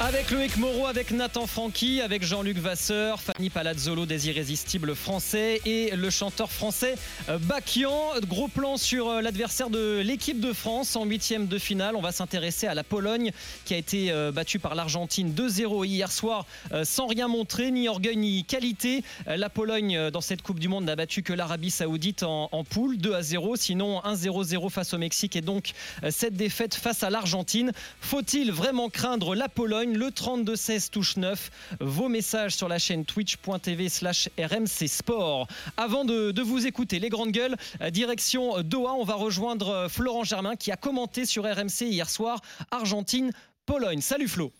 Avec Loïc Moreau, avec Nathan Francky, avec Jean-Luc Vasseur, Fanny Palazzolo des Irrésistibles français et le chanteur français euh, Bakian. Gros plan sur euh, l'adversaire de l'équipe de France en huitième de finale. On va s'intéresser à la Pologne qui a été euh, battue par l'Argentine 2-0 hier soir sans rien montrer, ni orgueil ni qualité. La Pologne dans cette Coupe du Monde n'a battu que l'Arabie Saoudite en, en poule 2 0. Sinon 1-0-0 face au Mexique et donc cette défaite face à l'Argentine. Faut-il vraiment craindre la Pologne le 32-16 touche 9. Vos messages sur la chaîne twitch.tv slash RMC Sport. Avant de, vous écouter, les grandes gueules, euh, direction Doha, on va rejoindre euh, Florent Germain qui a commenté sur RMC hier soir Argentine-Pologne. Salut Flo.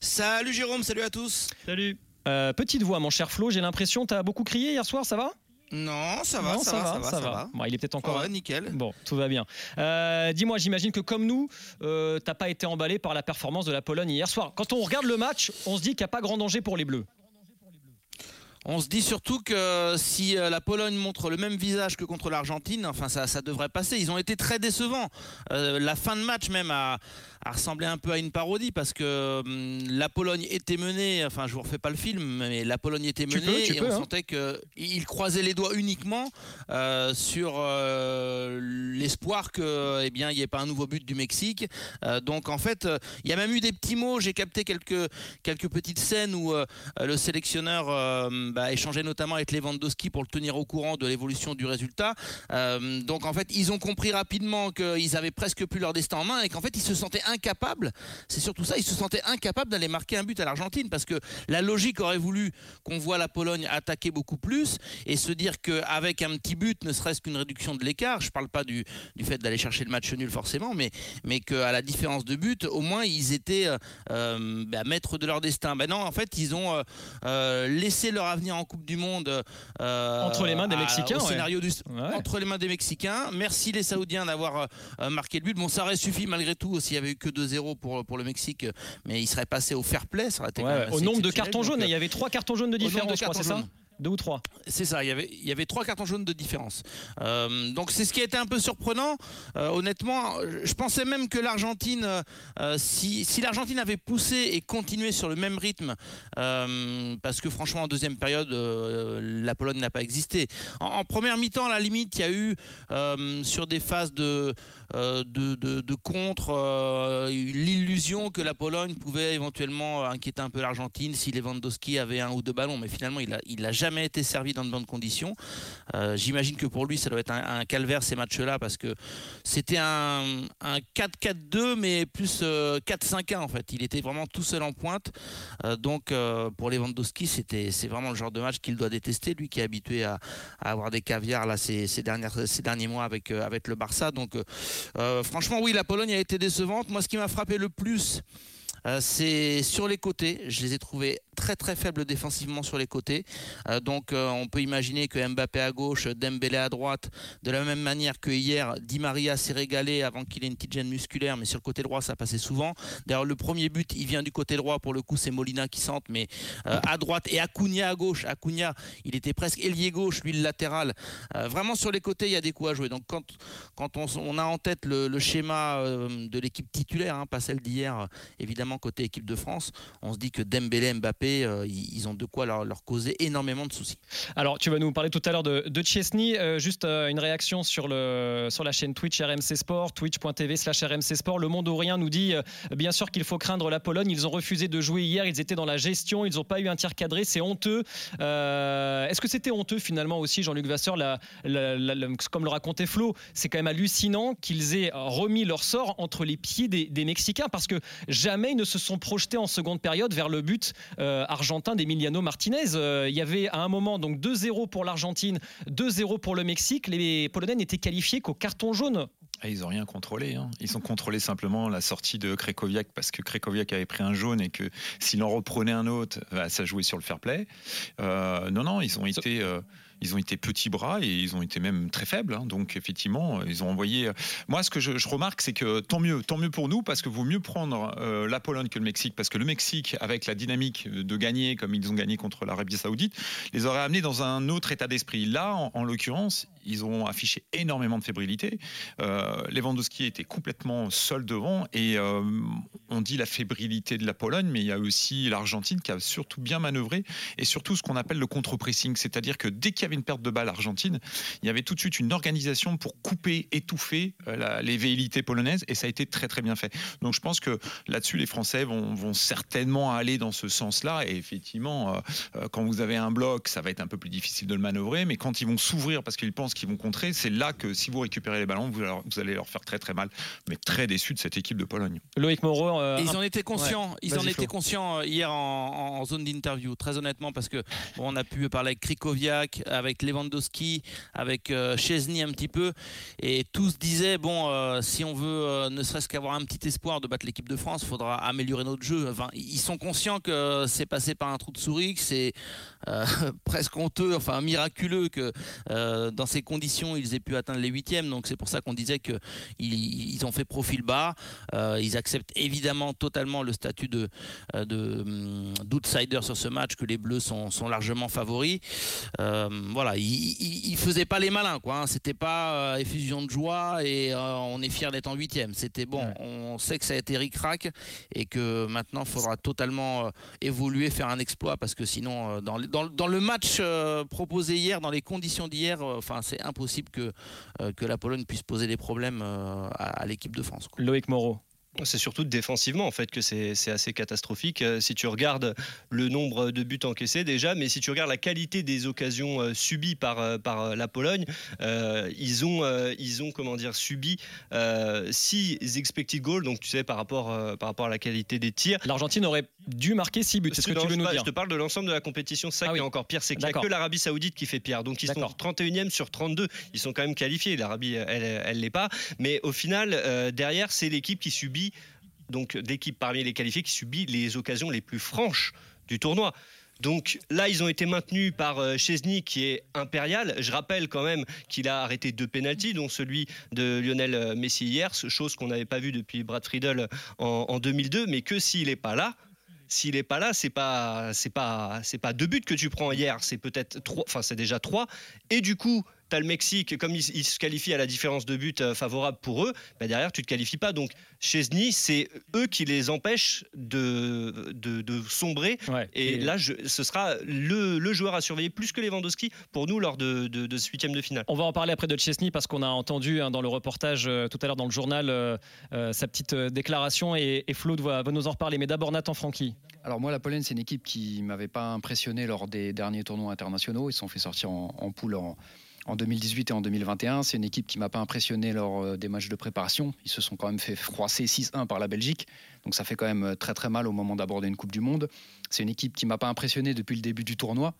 Salut Jérôme, salut à tous. Salut. Euh, petite voix, mon cher Flo, j'ai l'impression, tu as beaucoup crié hier soir, ça va? Non, ça va, ça, va, ça, va, Bon, il est peut-être encore. Ouais, nickel. Bon, tout va bien. Euh, dis-moi, j'imagine que comme nous, euh, t'as pas été emballé par la performance de la Pologne hier soir. Quand on regarde le match, on se dit qu'il n'y a pas grand danger pour les Bleus. On se dit surtout que si euh, la Pologne montre le même visage que contre l'Argentine, enfin ça, ça devrait passer. Ils ont été très décevants. la fin de match même a, a ressemblé un peu à une parodie parce que hum, la Pologne était menée, enfin je vous refais pas le film, mais la Pologne était menée et on hein. sentait qu'il croisait les doigts uniquement euh, sur euh, l'espoir que eh bien il n'y ait pas un nouveau but du Mexique. Euh, donc en fait, il y a même eu des petits mots. J'ai capté quelques quelques petites scènes où le sélectionneur bah, échangeait notamment avec Lewandowski pour le tenir au courant de l'évolution du résultat. donc en fait, ils ont compris rapidement qu'ils avaient presque plus leur destin en main et qu'en fait ils se sentaient incapable, c'est surtout ça, ils se sentaient incapables d'aller marquer un but à l'Argentine parce que la logique aurait voulu qu'on voit la Pologne attaquer beaucoup plus et se dire qu'avec un petit but, ne serait-ce qu'une réduction de l'écart, je ne parle pas du, fait d'aller chercher le match nul forcément, mais, qu'à la différence de but, au moins ils étaient euh, euh, bah, maîtres de leur destin. Ben non, en fait, ils ont euh, laissé leur avenir en Coupe du Monde entre les mains des Mexicains. scénario du, Entre les mains des Mexicains. Merci les Saoudiens d'avoir marqué le but. Bon, ça aurait suffi malgré tout s'il y avait eu que 2-0 pour, pour le Mexique, mais il serait passé au fair play. Ça aurait été au nombre de cartons jaunes, il y avait trois cartons jaunes de différence, je crois, c'est ça deux ou trois. C'est ça, il y, avait, trois cartons jaunes de différence. Euh, donc c'est ce qui a été un peu surprenant. Euh, honnêtement, je pensais même que l'Argentine, euh, si, l'Argentine avait poussé et continué sur le même rythme, parce que franchement en deuxième période, la Pologne n'a pas existé. En, première mi-temps, à la limite, il y a eu sur des phases de, contre l'illusion que la Pologne pouvait éventuellement inquiéter un peu l'Argentine si Lewandowski avait un ou deux ballons, mais finalement il a, il a jamais été servi dans de bonnes conditions. Euh, j'imagine que pour lui, ça doit être un, calvaire ces matchs-là parce que c'était un, 4-4-2, mais plus 4-5-1 euh, en fait. Il était vraiment tout seul en pointe. Euh, donc pour Lewandowski, c'était c'est vraiment le genre de match qu'il doit détester, lui qui est habitué à, avoir des caviars là ces, dernières, ces derniers mois avec, avec le Barça. Donc franchement, oui, la Pologne a été décevante. Moi, ce qui m'a frappé le plus, c'est sur les côtés. Je les ai trouvés très très faible défensivement sur les côtés. Euh, donc euh, on peut imaginer que Mbappé à gauche, Dembélé à droite, de la même manière que hier, Di Maria s'est régalé avant qu'il ait une petite gêne musculaire, mais sur le côté droit ça passait souvent. D'ailleurs le premier but il vient du côté droit, pour le coup c'est Molina qui sente, mais euh, à droite et Acuna à gauche. Acuna il était presque ailier gauche, lui le latéral. vraiment sur les côtés il y a des coups à jouer. Donc quand, quand on, a en tête le, schéma de l'équipe titulaire, hein, pas celle d'hier évidemment côté équipe de France, on se dit que Dembélé, Mbappé, euh, ils ont de quoi leur, causer énormément de soucis. Alors, tu vas nous parler tout à l'heure de, de Chesney. Euh, juste euh, une réaction sur, la chaîne Twitch RMC Sport, twitch.tv slash RMC Sport. Le monde rien nous dit bien sûr qu'il faut craindre la Pologne. Ils ont refusé de jouer hier. Ils étaient dans la gestion. Ils n'ont pas eu un tir cadré. C'est honteux. Est-ce que c'était honteux finalement aussi, Jean-Luc Vasseur, comme le racontait Flo C'est quand même hallucinant qu'ils aient remis leur sort entre les pieds des, Mexicains parce que jamais ils ne se sont projetés en seconde période vers le but. Argentin d'Emiliano Martinez. Euh, il y avait à un moment donc 2-0 pour l'Argentine, 2-0 pour le Mexique. Les Polonais n'étaient qualifiés qu'au carton jaune. Ah, ils n'ont rien contrôlé. Hein. Ils ont contrôlé simplement la sortie de Krekoviak parce que Krekoviak avait pris un jaune et que s'il en reprenait un autre, bah, ça jouait sur le fair play. Euh, non, non, ils ont été ils ont été petits bras et ils ont été même très faibles. Hein. Donc effectivement, ils ont envoyé. Euh, moi, ce que je, remarque, c'est que tant mieux, tant mieux pour nous parce que vaut mieux prendre euh, la Pologne que le Mexique parce que le Mexique, avec la dynamique de gagner comme ils ont gagné contre l'Arabie Saoudite, les aurait amenés dans un autre état d'esprit. Là, en, l'occurrence, ils ont affiché énormément de fébrilité. Euh, Lewandowski était complètement seul devant et euh, on dit la fébrilité de la Pologne, mais il y a aussi l'Argentine qui a surtout bien manœuvré et surtout ce qu'on appelle le contre-pressing, c'est-à-dire que dès qu'il y avait une perte de balle argentine, il y avait tout de suite une organisation pour couper, étouffer euh, les velléités polonaises et ça a été très très bien fait. Donc je pense que là-dessus les Français vont, vont, certainement aller dans ce sens-là et effectivement, euh, euh, quand vous avez un bloc, ça va être un peu plus difficile de le manœuvrer, mais quand ils vont s'ouvrir parce qu'ils pensent qu'ils vont contrer, c'est là que si vous récupérez les ballons, vous, vous, allez leur faire très très mal. Mais très déçu de cette équipe de Pologne. Loïc Moreau, euh, ils en étaient conscients. Ouais. Ils en étaient conscients euh, hier en, en zone d'interview, très honnêtement, parce que bon, on a pu parler avec Krikoviak, avec Lewandowski, avec euh, Chesney un petit peu, et tous disaient bon, euh, si on veut euh, ne serait-ce qu'avoir un petit espoir de battre l'équipe de France, il faudra améliorer notre jeu. Enfin, ils sont conscients que c'est passé par un trou de souris, que c'est euh, presque honteux, enfin miraculeux que euh, dans ces conditions ils aient pu atteindre les huitièmes. Donc c'est pour ça qu'on disait que ils, ils, ont fait profil bas. Euh, ils acceptent évidemment totalement le statut de d'outsider sur ce match, que les Bleus sont, sont largement favoris. Euh, voilà, ils, ils, faisaient pas les malins, quoi. Hein. C'était pas effusion de joie et on est fier d'être en huitième. C'était bon. Ouais. On sait que ça a été ric-rac et que maintenant il faudra totalement évoluer, faire un exploit parce que sinon dans les dans, dans, le match euh, proposé hier, dans les conditions d'hier, euh, enfin, c'est impossible que, euh, que la Pologne puisse poser des problèmes à, à l'équipe de France. Quoi. Loïc Moreau. C'est surtout défensivement en fait que c'est assez catastrophique. Si tu regardes le nombre de buts encaissés déjà, mais si tu regardes la qualité des occasions subies par, par la Pologne, euh, ils, ont, euh, ils ont comment dire subi 6 euh, expected goals, donc tu sais par rapport, par rapport à la qualité des tirs. L'Argentine aurait dû marquer 6 buts. C'est ce que, tu veux nous pas, dire Je te parle de l'ensemble de la compétition. Ça ah oui. qui est encore pire, c'est qu'il n'y a que l'Arabie Saoudite qui fait pire. Donc ils sont 31e sur 32. Ils sont quand même qualifiés. L'Arabie, elle l'est pas. Mais au final, derrière, c'est l'équipe qui subit donc d'équipe parmi les qualifiés qui subit les occasions les plus franches du tournoi. Donc là, ils ont été maintenus par euh, Chesney, qui est impérial. Je rappelle quand même qu'il a arrêté deux pénalties, dont celui de Lionel Messi hier, chose qu'on n'avait pas vue depuis Brad Friedel en, en 2002, mais que s'il n'est pas là, s'il n'est pas là, c'est pas c'est pas c'est pas deux buts que tu prends hier, c'est peut-être trois, enfin c'est déjà trois. Et du coup, tu as le Mexique, comme ils, ils, se qualifient à la différence de but euh, favorable pour eux, bah derrière, tu ne te qualifies pas. Donc, Chesney, c'est eux qui les empêchent de, de, de sombrer. Ouais, et, et, là, je, ce sera le, le, joueur à surveiller plus que Lewandowski pour nous lors de, de, de ce huitième de finale. On va en parler après de Chesney parce qu'on a entendu hein, dans le reportage euh, tout à l'heure dans le journal euh, euh, sa petite déclaration et, et Flo va, va, nous en reparler. Mais d'abord, Nathan Francky. Alors, moi, la Pologne, c'est une équipe qui m'avait pas impressionné lors des derniers tournois internationaux. Ils se sont fait sortir en, en poule en en 2018 et en 2021. C'est une équipe qui m'a pas impressionné lors euh, des matchs de préparation. Ils se sont quand même fait froisser 6-1 par la Belgique. Donc ça fait quand même très très mal au moment d'aborder une Coupe du Monde. C'est une équipe qui m'a pas impressionné depuis le début du tournoi.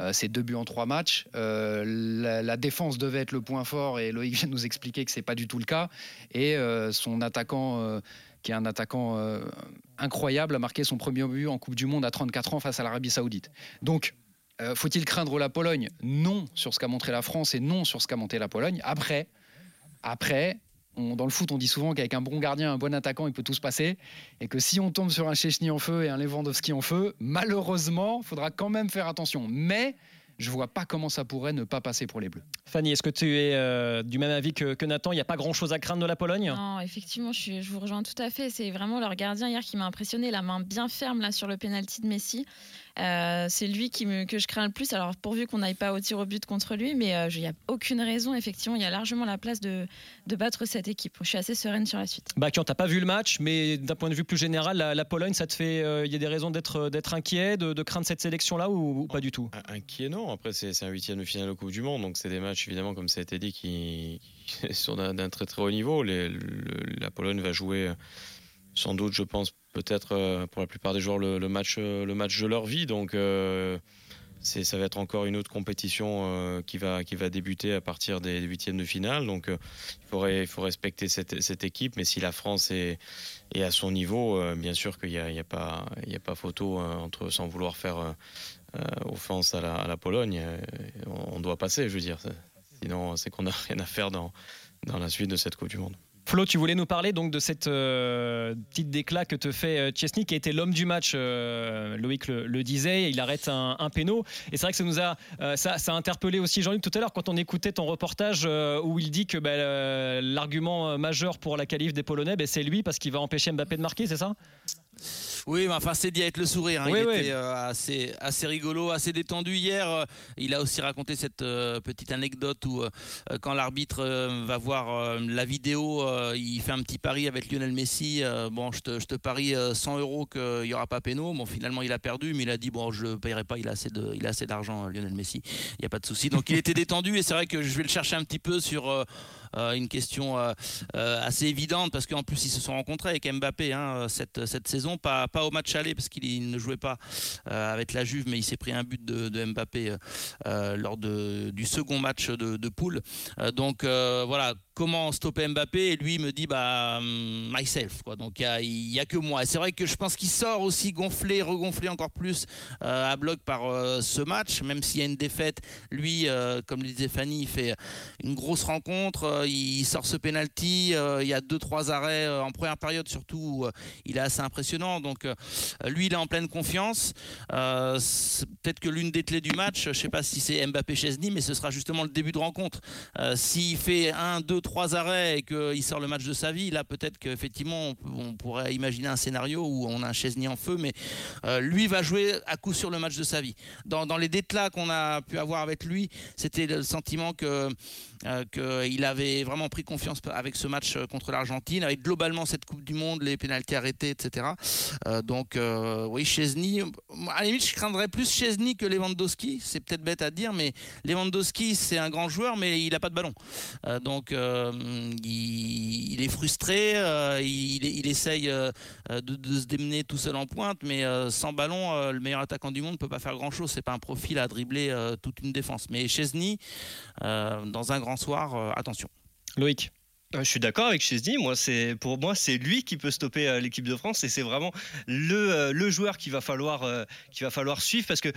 Euh, c'est deux buts en trois matchs. Euh, la, défense devait être le point fort et Loïc vient de nous expliquer que c'est pas du tout le cas. Et euh, son attaquant, euh, qui est un attaquant euh, incroyable, a marqué son premier but en Coupe du Monde à 34 ans face à l'Arabie Saoudite. Donc euh, Faut-il craindre la Pologne? Non sur ce qu'a montré la France et non sur ce qu'a montré la Pologne. Après, après on, dans le foot, on dit souvent qu'avec un bon gardien, un bon attaquant, il peut tout se passer. Et que si on tombe sur un Chechny en feu et un Lewandowski en feu, malheureusement, il faudra quand même faire attention. Mais je vois pas comment ça pourrait ne pas passer pour les Bleus. Fanny, est-ce que tu es euh, du même avis que, que Nathan? Il n'y a pas grand-chose à craindre de la Pologne? Non, effectivement, je, suis, je, vous rejoins tout à fait. C'est vraiment leur gardien hier qui m'a impressionné, la main bien ferme là sur le penalty de Messi. Euh, c'est lui qui me, que je crains le plus. Alors pourvu qu'on n'aille pas au tir au but contre lui, mais il euh, n'y a aucune raison. Effectivement, il y a largement la place de, de, battre cette équipe. Je suis assez sereine sur la suite. Bakian, t'as pas vu le match, mais d'un point de vue plus général, la, la Pologne, ça te fait, il euh, y a des raisons d'être d'être inquiet, de, de, craindre cette sélection là ou, ou, pas du tout? Inquiet non. Après c'est un huitième de finale au Coupe du Monde, donc c'est des matchs évidemment comme ça a été dit qui, qui sont d'un très très haut niveau. Les, le, la Pologne va jouer sans doute, je pense, peut-être euh, pour la plupart des joueurs le, match, euh, le match de leur vie. Donc, euh, ça va être encore une autre compétition qui, va, qui va débuter à partir des huitièmes de finale. Donc, il, faudrait, il faut respecter cette, cette, équipe. Mais si la France est, est à son niveau, bien sûr qu'il n'y a, a, pas, a pas photo entre, sans vouloir faire offense à la, à la Pologne. on, on, doit passer, je veux dire. Sinon, c'est qu'on n'a rien à faire dans, dans la suite de cette Coupe du Monde. Flo, tu voulais nous parler donc de cette euh, petite déclat que te fait euh, Chesney, qui a été l'homme du match. Euh, Loïc le, disait, il arrête un, un péno. Et c'est vrai que ça nous a, ça, a interpellé aussi Jean-Luc tout à l'heure quand on écoutait ton reportage où il dit que bah, l'argument majeur pour la qualif des Polonais, bah, c'est lui parce qu'il va empêcher Mbappé de marquer, c'est ça? Oui, mais enfin, c'est dit avec le sourire. Hein. il était euh, assez, assez rigolo, assez détendu hier. Euh, il a aussi raconté cette euh, petite anecdote où, quand l'arbitre va voir la vidéo, il fait un petit pari avec Lionel Messi. bon, je te, je te parie 100 euros qu'il n'y aura pas péno. Bon, finalement, il a perdu, mais il a dit bon, je ne paierai pas. Il a assez de, il a assez d'argent, Lionel Messi. Il n'y a pas de souci. Donc, il était détendu et c'est vrai que je vais le chercher un petit peu sur une question euh, euh, assez évidente parce qu'en plus ils se sont rencontrés avec Mbappé hein, cette, cette saison, pas, pas au match aller parce qu'il ne jouait pas avec la Juve, mais il s'est pris un but de, Mbappé lors de, du second match de, de poule. donc voilà, comment stopper Mbappé et lui me dit bah hum, myself quoi donc il y, a que moi c'est vrai que je pense qu'il sort aussi gonflé regonflé encore plus à bloc par ce match même s'il y a une défaite lui comme le disait Fanny il fait une grosse rencontre il sort ce penalty. Euh, il y a deux trois arrêts euh, en première période surtout. Euh, il est assez impressionnant. Donc lui, il est en pleine confiance. Peut-être que l'une des clés du match, je sais pas si c'est Mbappé Chesney, mais ce sera justement le début de rencontre. S'il fait un, deux, trois arrêts et qu'il sort le match de sa vie, là peut-être qu'effectivement on, pourrait imaginer un scénario où on a un Chesney en feu, mais lui va jouer à coup sur le match de sa vie. Dans, dans les déclats qu'on a pu avoir avec lui, c'était le sentiment que qu'il avait vraiment pris confiance avec ce match euh, contre l'Argentine, avec globalement cette Coupe du Monde, les pénalties arrêtées, etc. Euh, donc euh, oui, Chesney, à la limite, je craindrais plus Chesney que Lewandowski. C'est peut-être bête à dire, mais Lewandowski, c'est un grand joueur, mais il n'a pas de ballon. donc il, est frustré, il, il, essaye de, se démener tout seul en pointe, mais sans ballon, le meilleur attaquant du monde ne peut pas faire grand-chose. C'est pas un profil à dribbler toute une défense. Mais Chesney, dans un grand soir, attention. Loïc euh, je suis d'accord avec Chesney. Moi, c'est pour moi, c'est lui qui peut stopper euh, l'équipe de France et c'est vraiment le, euh, le joueur qu'il va falloir qu'il va falloir suivre parce que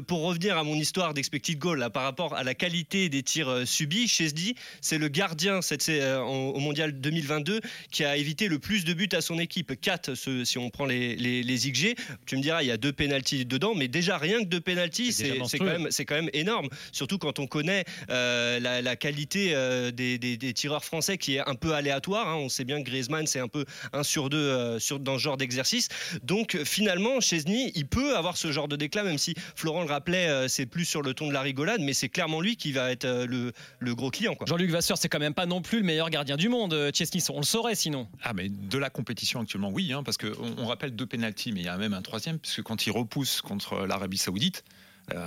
pour revenir à mon histoire d'expected goal là, par rapport à la qualité des tirs subis, Chesney, c'est le gardien cette, au mondial 2022 qui a évité le plus de buts à son équipe. 4 si on prend les, les, les, XG. Tu me diras, il y a deux pénalties dedans, mais déjà rien que deux pénalties, c'est quand même c'est quand même énorme. Surtout quand on connaît la, la, qualité des, des, des tireurs français qui est un peu aléatoire. Hein. On sait bien que Griezmann, c'est un peu un sur deux euh, sur, dans ce genre d'exercice. Donc finalement, Chesney, il peut avoir ce genre de déclat, même si Florent le rappelait, euh, c'est plus sur le ton de la rigolade, mais c'est clairement lui qui va être euh, le, le gros client. Jean-Luc Vasseur, c'est quand même pas non plus le meilleur gardien du monde. Chesney, on le saurait sinon. Ah, mais de la compétition actuellement, oui, hein, parce qu'on on rappelle deux pénalties, mais il y a même un troisième, puisque quand il repousse contre l'Arabie Saoudite,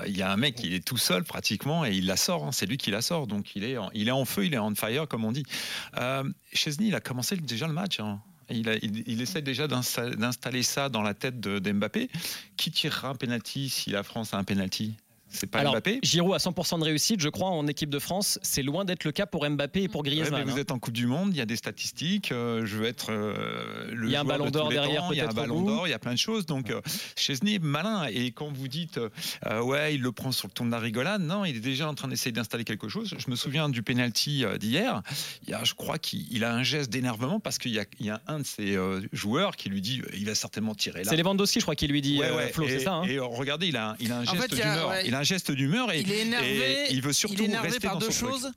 il y a un mec qui est tout seul pratiquement et il la sort. Hein. c'est lui qui la sort. Donc il est, en, il est en feu, il est on fire comme on dit. Euh, Chesney, il a commencé déjà le match. Hein. Il, essaie déjà d'installer ça dans la tête de, Mbappé. Qui tirera un penalty si la France a un penalty? C'est pas Alors, Mbappé. Giroud a 100% de réussite, je crois, en équipe de France. C'est loin d'être le cas pour Mbappé et pour Griezmann. vous hein. êtes en Coupe du Monde, il y a des statistiques. Euh, je veux être euh, le. Il y a un ballon d'or derrière, Il y a un ballon d'or, il y a plein de choses. Donc, euh, Chesney, malin. Et quand vous dites, ouais, il le prend sur le ton de la rigolade, non, il est déjà en train d'essayer d'installer quelque chose. Je me souviens du penalty d'hier. Je crois qu'il a un geste d'énervement parce qu'il y, y, a un de ses joueurs qui lui dit, il va certainement tirer là. C'est Lewandowski, je crois, qui lui dit, Flo, c'est ça. Hein. et regardez, il a, il a un geste d'humeur. Il a un geste d'humeur et il est énervé. il veut surtout rester par deux choses.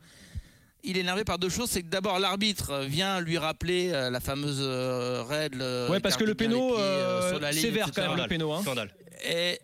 Il est énervé par deux choses, c'est que d'abord l'arbitre vient lui rappeler euh, la fameuse euh, règle. Ouais, parce que le péno, euh, sévère quand même le péno. Hein. Et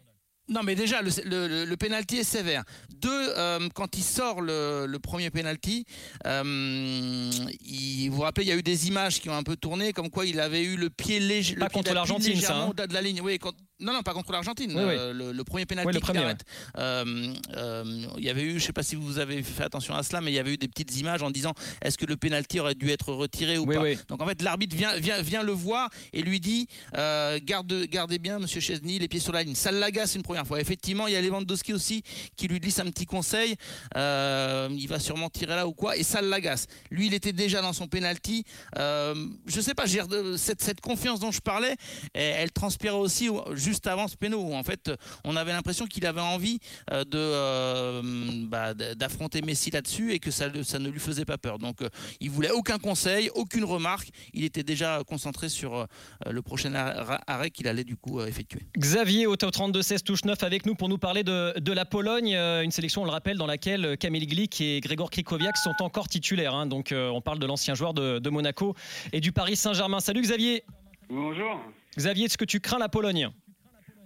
non, mais déjà, le, le, le penalty est sévère. Deux, euh, quand il sort le, le premier penalty, euh, il, vous vous rappelez, il y a eu des images qui ont un peu tourné, comme quoi il avait eu le pied léger. Pas contre l'Argentine, ça. Hein. de la ligne. Oui, non, non, pas contre l'Argentine. Euh, le, premier penalty oui, premier, euh, euh, il y avait eu, je ne sais pas si vous avez fait attention à cela, mais il y avait eu des petites images en disant est-ce que le penalty aurait dû être retiré ou pas. Donc en fait, l'arbitre vient, vient, vient le voir et lui dit garde, gardez bien, Monsieur Chesney, les pieds sur la ligne. Ça l'agace une première fois. Effectivement, il y a Lewandowski aussi qui lui glisse un petit conseil. Il va sûrement tirer là ou quoi, et ça l'agace. Lui, il était déjà dans son penalty. Euh, je sais pas, cette, cette confiance dont je parlais, elle, transpirait aussi juste avant ce péno. En fait, on avait l'impression qu'il avait envie de bah, d'affronter Messi là-dessus et que ça, ça ne lui faisait pas peur. Donc, il voulait aucun conseil, aucune remarque. Il était déjà concentré sur le prochain arrêt qu'il allait du coup effectuer. Xavier, au top 32-16, touche 9 avec nous pour nous parler de, de la Pologne, une sélection, on le rappelle, dans laquelle Kamil Glik et Grégor Krikoviak sont encore titulaires. Hein. donc, on parle de l'ancien joueur de, de Monaco et du Paris Saint-Germain. Salut Xavier. Bonjour. Xavier, est-ce que tu crains la Pologne?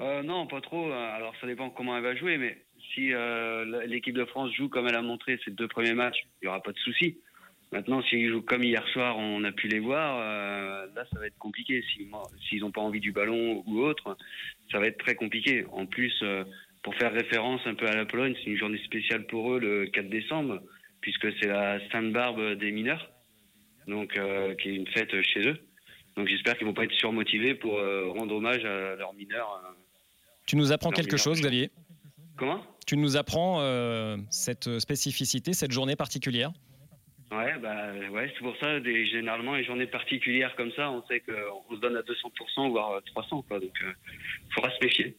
Euh, Non, pas trop. Alors ça dépend comment elle va jouer, mais si euh, l'équipe de France joue comme elle a montré ses deux premiers matchs, il n'y aura pas de souci. Maintenant, s'ils jouent comme hier soir, on a pu les voir, euh, là ça va être compliqué. S'ils n'ont pas envie du ballon ou autre, ça va être très compliqué. En plus, pour faire référence un peu à la Pologne, c'est une journée spéciale pour eux le 4 décembre, puisque c'est la Sainte-Barbe des mineurs donc qui est une fête chez eux. Donc j'espère qu'ils vont pas être surmotivés pour rendre hommage à leurs mineurs. Euh, tu nous apprends quelque chose, Xavier Comment? Tu nous apprends cette spécificité, cette journée particulière? Ouais, bah, ouais c'est pour ça, des, généralement, les journées particulières comme ça, on sait qu'on se donne à 200%, voire 300%, quoi, donc il faudra se méfier.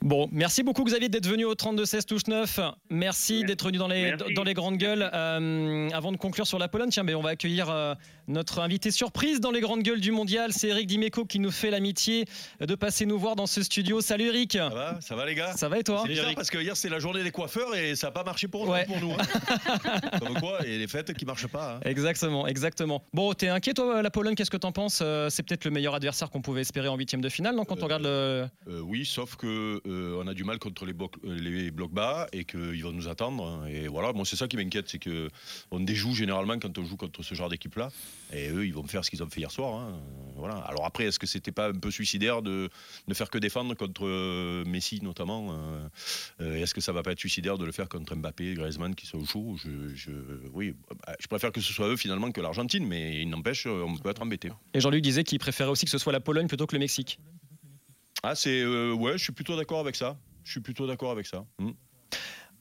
Bon, merci beaucoup Xavier d'être venu au 32-16 touche 9. Merci, d'être venu dans les, dans les grandes gueules. Euh, avant de conclure sur la Pologne, tiens, mais on va accueillir euh, notre invité surprise dans les grandes gueules du mondial. C'est Eric Dimeco qui nous fait l'amitié de passer nous voir dans ce studio. Salut Eric. Ça va, ça va les gars? Ça va et toi? C'est bizarre parce que hier c'est la journée des coiffeurs et ça n'a pas marché pour, pour nous. Hein. Comme quoi, et les fêtes qui marchent pas. Hein. Exactement, exactement. Bon, t'es inquiet toi la Pologne Qu'est-ce que t'en penses? Euh, C'est peut-être le meilleur adversaire qu'on pouvait espérer en huitième de finale, non Quand on regarde le. oui, sauf que on a du mal contre les blocs, euh, les blocs bas et qu'ils vont nous attendre. Et voilà, moi c'est ça qui m'inquiète, c'est qu'on déjoue généralement quand on joue contre ce genre d'équipe-là. Et eux, ils vont faire ce qu'ils ont fait hier soir. Hein. Voilà. Alors après, est-ce que c'était pas un peu suicidaire de ne faire que défendre contre euh, Messi notamment euh, Est-ce que ça va pas être suicidaire de le faire contre Mbappé, Griezmann qui sont chauds je, je, oui, bah, je préfère que ce soit eux finalement que l'Argentine, mais il n'empêche, on peut être embêté. Et Jean-Luc disait qu'il préférait aussi que ce soit la Pologne plutôt que le Mexique. Ah, c'est ouais, je suis plutôt d'accord avec ça. Je suis plutôt d'accord avec ça. Hmm.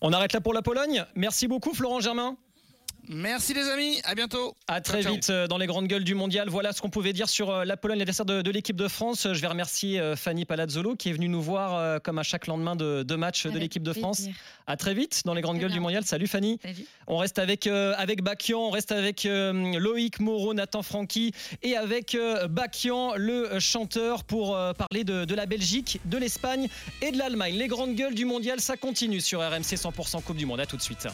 On arrête là pour la Pologne. Merci beaucoup Florent Germain. Merci les amis, à bientôt. À très vite euh, dans les grandes gueules du mondial. Voilà ce qu'on pouvait dire sur euh, la Pologne, l'adversaire de, de l'équipe de France. Je vais remercier euh, Fanny Palazzolo qui est venue nous voir comme à chaque lendemain de, de match de l'équipe de France. À très vite dans les grandes gueules du mondial. Salut Fanny. On reste avec avec Bakian, on reste avec Loïc Moreau, Nathan Francky et avec Bakian, le chanteur, pour parler de, de la Belgique, de l'Espagne et de l'Allemagne. Les grandes gueules du mondial, ça continue sur RMC 100% Coupe du Monde. À tout de suite.